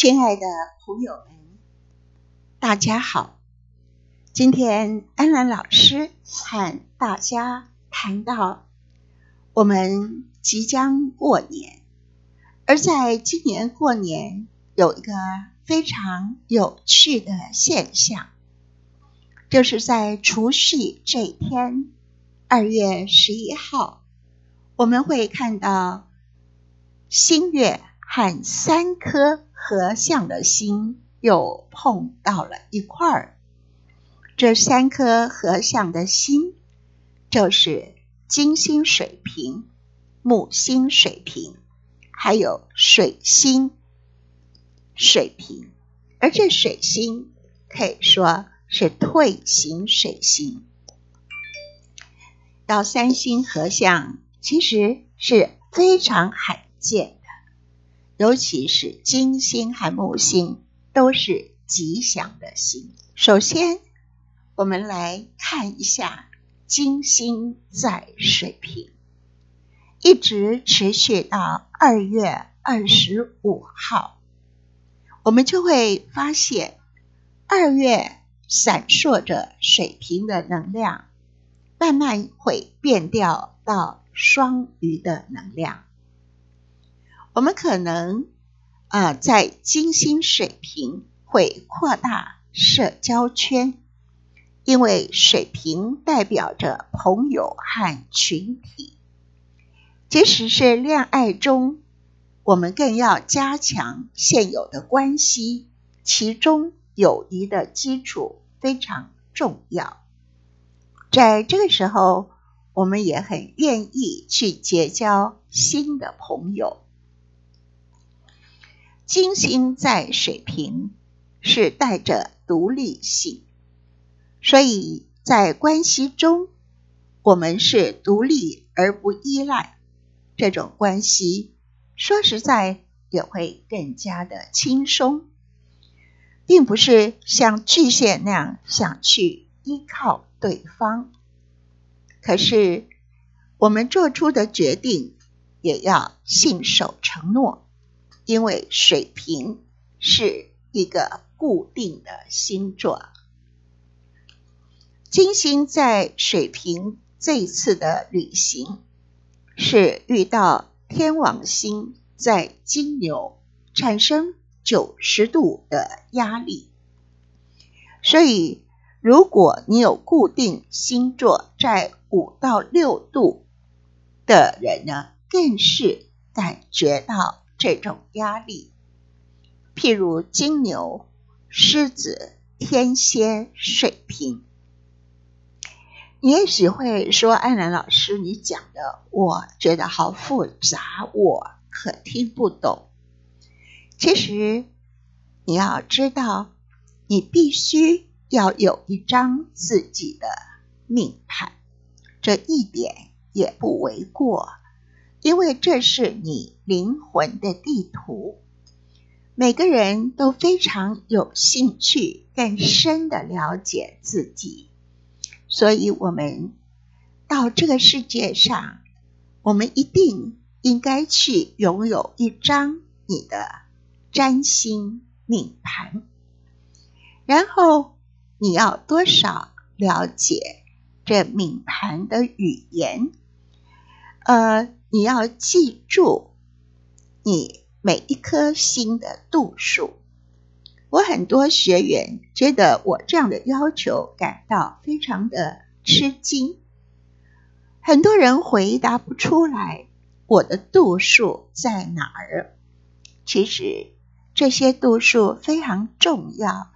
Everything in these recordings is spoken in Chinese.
亲爱的朋友们，大家好。今天安兰老师和大家谈到，我们即将过年，而在今年过年有一个非常有趣的现象，就是在除夕这一天，二月十一号，我们会看到新月和三颗。合相的心又碰到了一块儿，这三颗合相的心就是金星水瓶、木星水瓶，还有水星水瓶。而这水星可以说是退行水星。到三星合相其实是非常罕见。尤其是金星和木星都是吉祥的星。首先，我们来看一下金星在水瓶，一直持续到二月二十五号，我们就会发现二月闪烁着水瓶的能量，慢慢会变掉到双鱼的能量。我们可能啊，在金星水平会扩大社交圈，因为水平代表着朋友和群体。即使是恋爱中，我们更要加强现有的关系，其中友谊的基础非常重要。在这个时候，我们也很愿意去结交新的朋友。金星在水瓶是带着独立性，所以在关系中，我们是独立而不依赖。这种关系说实在也会更加的轻松，并不是像巨蟹那样想去依靠对方。可是我们做出的决定也要信守承诺。因为水瓶是一个固定的星座，金星在水瓶这一次的旅行是遇到天王星在金牛，产生九十度的压力，所以如果你有固定星座在五到六度的人呢，更是感觉到。这种压力，譬如金牛、狮子、天蝎、水瓶，你也许会说：“安兰老师，你讲的我觉得好复杂，我可听不懂。”其实你要知道，你必须要有一张自己的命盘，这一点也不为过。因为这是你灵魂的地图，每个人都非常有兴趣更深的了解自己，所以我们到这个世界上，我们一定应该去拥有一张你的占星命盘，然后你要多少了解这命盘的语言，呃。你要记住你每一颗星的度数。我很多学员觉得我这样的要求感到非常的吃惊，很多人回答不出来我的度数在哪儿。其实这些度数非常重要。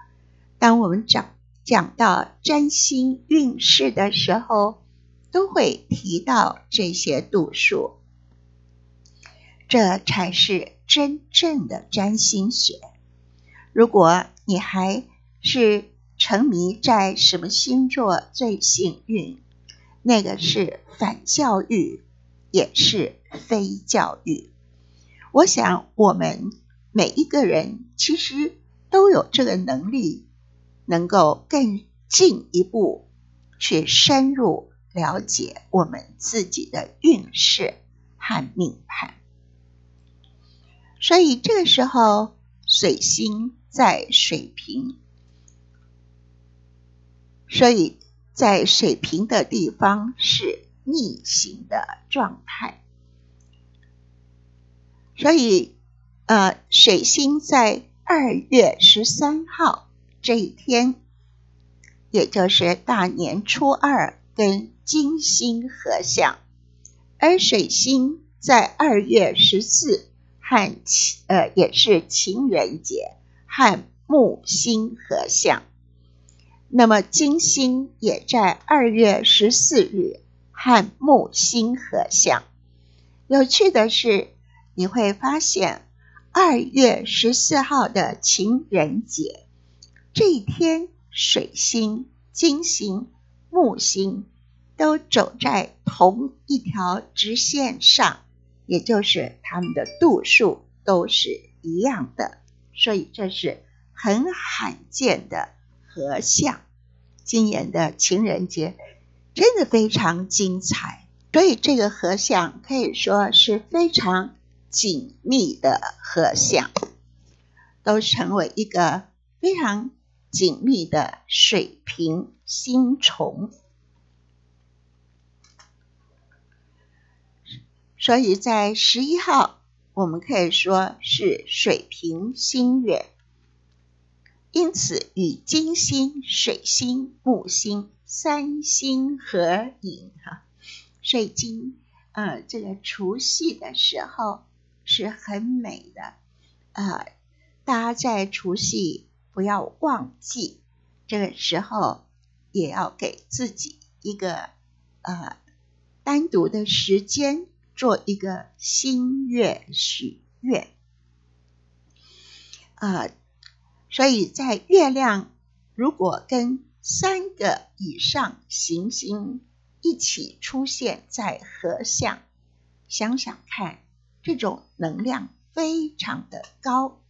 当我们讲讲到占星运势的时候，都会提到这些度数。这才是真正的占星学。如果你还是沉迷在什么星座最幸运，那个是反教育，也是非教育。我想，我们每一个人其实都有这个能力，能够更进一步去深入了解我们自己的运势和命盘。所以这个时候，水星在水瓶，所以在水瓶的地方是逆行的状态。所以，呃，水星在二月十三号这一天，也就是大年初二，跟金星合相，而水星在二月十四。和情呃也是情人节和木星合相，那么金星也在二月十四日和木星合相。有趣的是，你会发现二月十四号的情人节这一天，水星、金星、木星都走在同一条直线上。也就是它们的度数都是一样的，所以这是很罕见的合相。今年的情人节真的非常精彩，所以这个合相可以说是非常紧密的合相，都成为一个非常紧密的水平星虫。所以在十一号，我们可以说是水平星月，因此与金星、水星、木星三星合影哈。所以今呃这个除夕的时候是很美的啊，大家在除夕不要忘记，这个时候也要给自己一个呃单独的时间。做一个心愿许愿啊，所以在月亮如果跟三个以上行星一起出现在合相，想想看，这种能量非常的高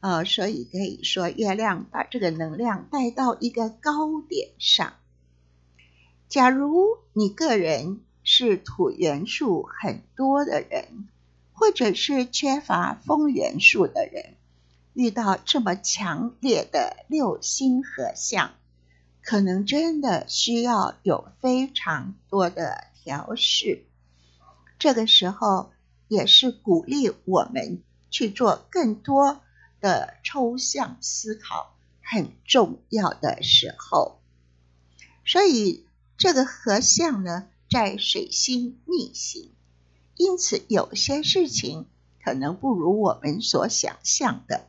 啊，所以可以说月亮把这个能量带到一个高点上。假如你个人。是土元素很多的人，或者是缺乏风元素的人，遇到这么强烈的六星合相，可能真的需要有非常多的调试。这个时候也是鼓励我们去做更多的抽象思考很重要的时候。所以这个合相呢？在水星逆行，因此有些事情可能不如我们所想象的。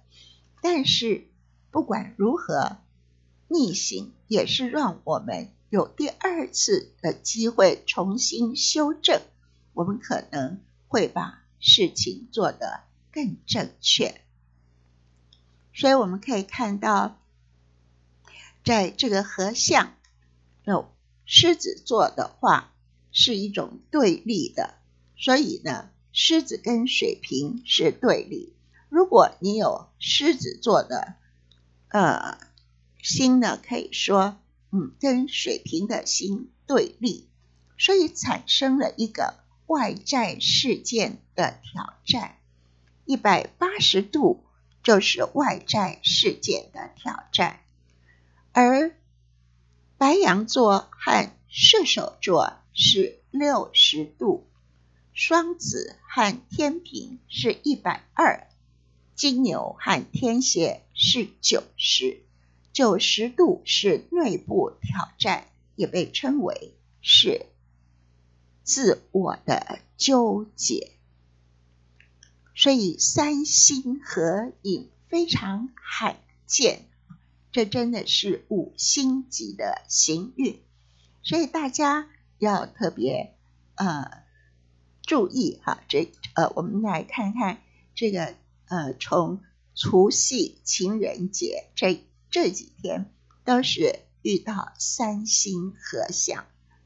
但是不管如何，逆行也是让我们有第二次的机会重新修正，我们可能会把事情做得更正确。所以我们可以看到，在这个合相有狮子座的话。是一种对立的，所以呢，狮子跟水瓶是对立。如果你有狮子座的呃心呢，可以说嗯跟水瓶的心对立，所以产生了一个外在事件的挑战。一百八十度就是外在事件的挑战，而白羊座和射手座。是六十度，双子和天平是一百二，金牛和天蝎是九十，九十度是内部挑战，也被称为是自我的纠结。所以三星合影非常罕见，这真的是五星级的行运，所以大家。要特别呃注意哈，这呃我们来看看这个呃从除夕、情人节这这几天都是遇到三星合相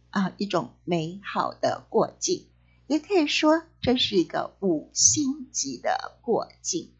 啊，一种美好的过境，也可以说这是一个五星级的过境。